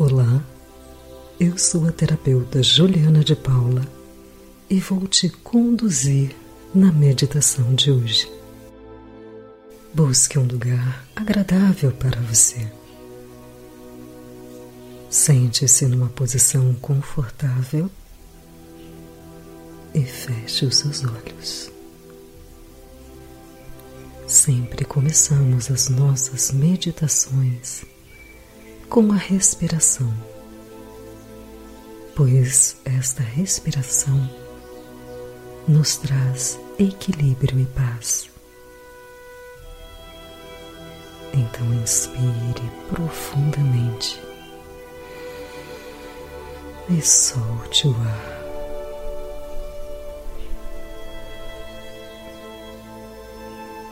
Olá, eu sou a terapeuta Juliana de Paula e vou te conduzir na meditação de hoje. Busque um lugar agradável para você. Sente-se numa posição confortável e feche os seus olhos. Sempre começamos as nossas meditações com a respiração, pois esta respiração nos traz equilíbrio e paz. Então inspire profundamente e solte o ar.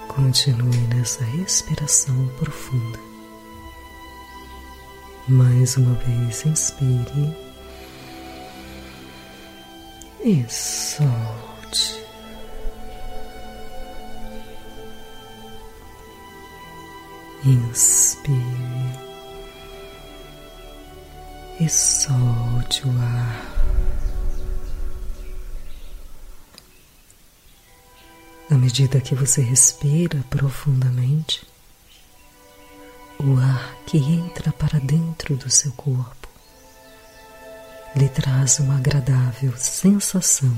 Continue nessa respiração profunda. Mais uma vez, inspire e solte. Inspire e solte o ar. À medida que você respira profundamente, o ar que entra para dentro do seu corpo lhe traz uma agradável sensação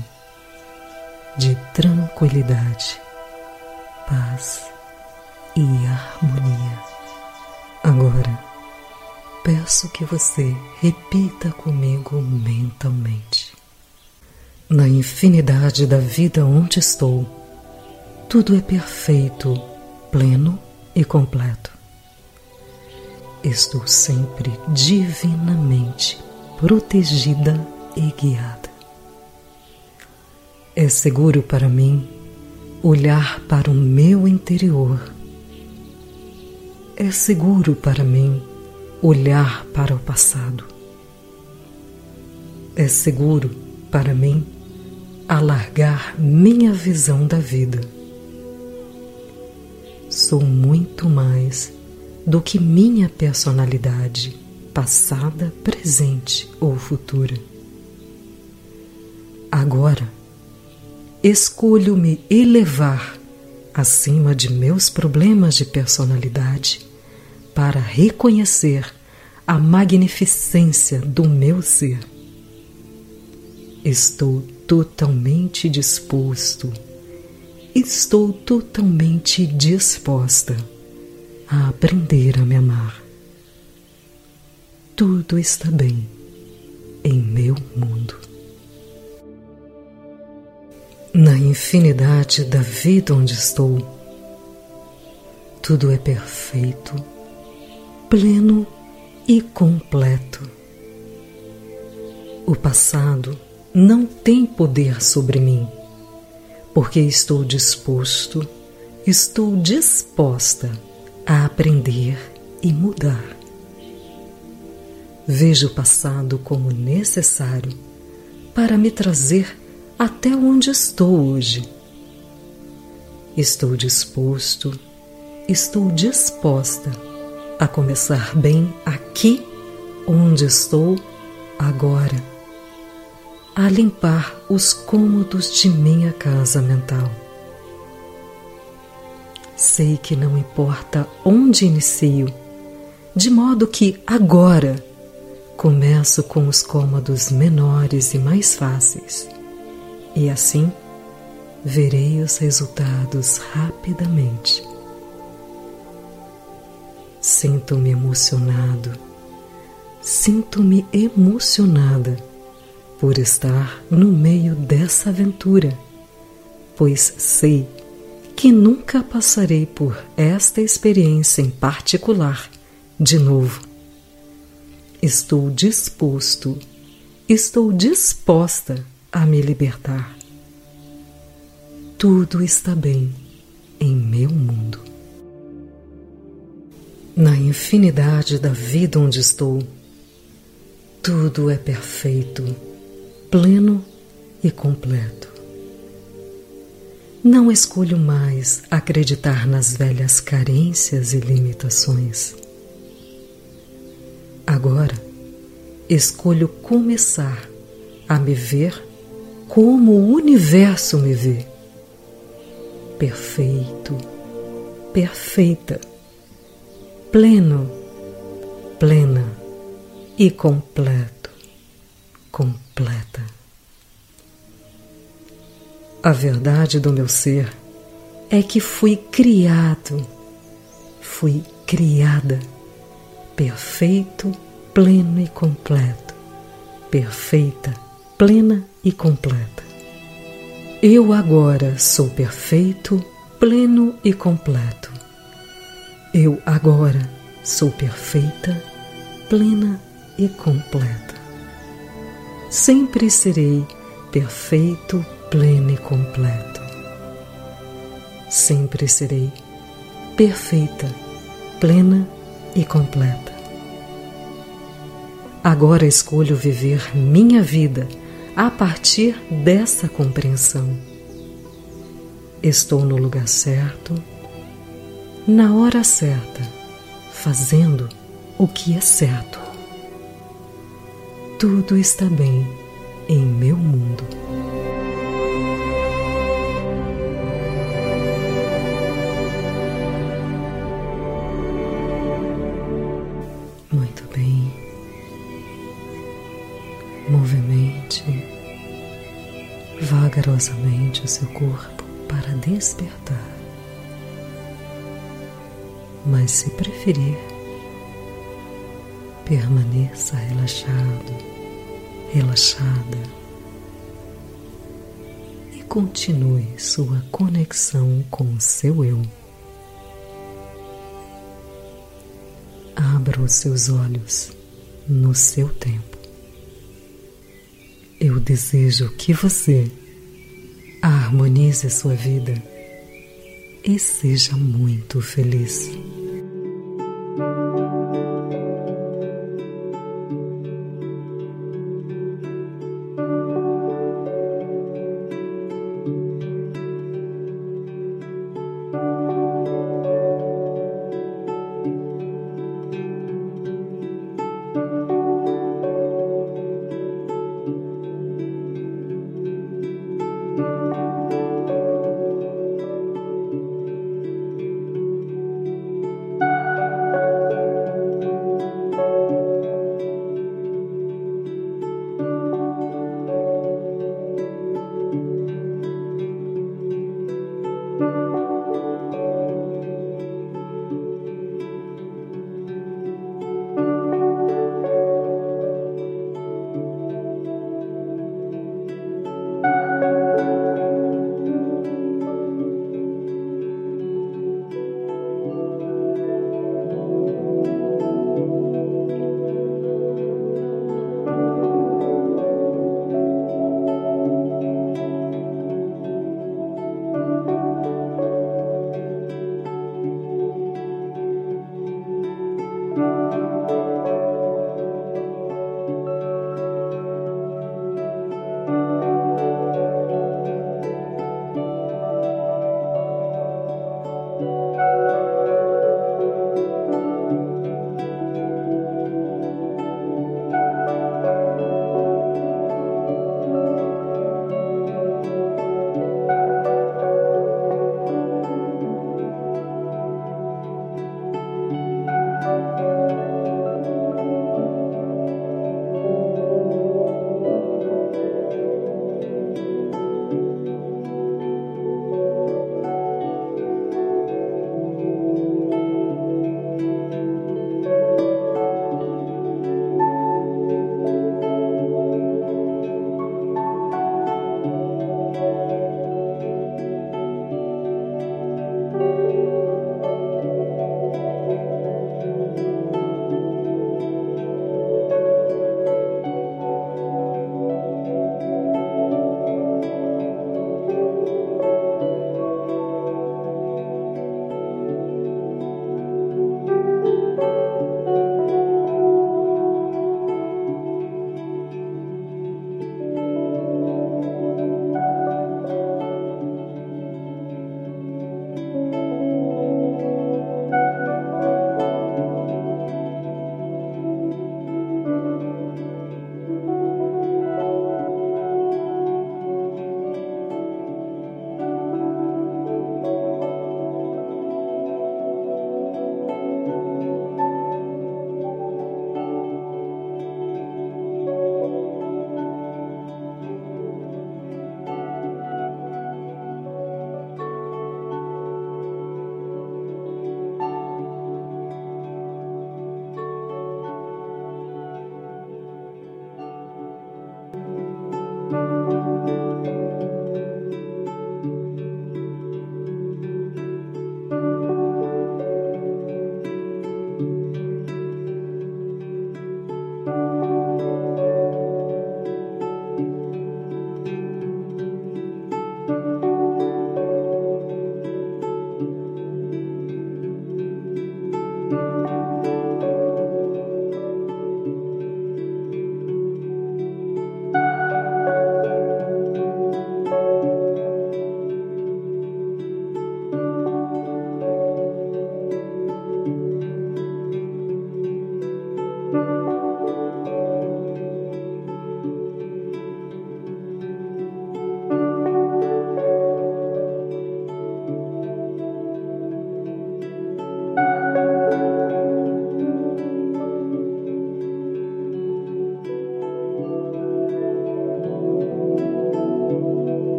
de tranquilidade, paz e harmonia. Agora, peço que você repita comigo mentalmente. Na infinidade da vida onde estou, tudo é perfeito, pleno e completo. Estou sempre divinamente protegida e guiada. É seguro para mim olhar para o meu interior. É seguro para mim olhar para o passado. É seguro para mim alargar minha visão da vida. Sou muito mais do que minha personalidade passada, presente ou futura. Agora, escolho me elevar acima de meus problemas de personalidade para reconhecer a magnificência do meu ser. Estou totalmente disposto, estou totalmente disposta a aprender a me amar. Tudo está bem em meu mundo. Na infinidade da vida onde estou, tudo é perfeito, pleno e completo. O passado não tem poder sobre mim, porque estou disposto, estou disposta a aprender e mudar. Vejo o passado como necessário para me trazer até onde estou hoje. Estou disposto, estou disposta a começar bem aqui onde estou agora, a limpar os cômodos de minha casa mental Sei que não importa onde inicio, de modo que agora começo com os cômodos menores e mais fáceis, e assim verei os resultados rapidamente. Sinto-me emocionado, sinto-me emocionada por estar no meio dessa aventura, pois sei que nunca passarei por esta experiência em particular de novo. Estou disposto, estou disposta a me libertar. Tudo está bem em meu mundo. Na infinidade da vida onde estou, tudo é perfeito, pleno e completo. Não escolho mais acreditar nas velhas carências e limitações. Agora, escolho começar a me ver como o universo me vê. Perfeito, perfeita, pleno, plena e completo, completa. A verdade do meu ser é que fui criado, fui criada, perfeito, pleno e completo, perfeita, plena e completa. Eu agora sou perfeito, pleno e completo. Eu agora sou perfeita, plena e completa. Sempre serei perfeito, pleno e completo. Sempre serei perfeita, plena e completa. Agora escolho viver minha vida a partir dessa compreensão. Estou no lugar certo, na hora certa, fazendo o que é certo. Tudo está bem em meu mundo. Vagarosamente o seu corpo para despertar. Mas se preferir, permaneça relaxado, relaxada e continue sua conexão com o seu eu. Abra os seus olhos no seu tempo. Eu desejo que você harmonize sua vida e seja muito feliz.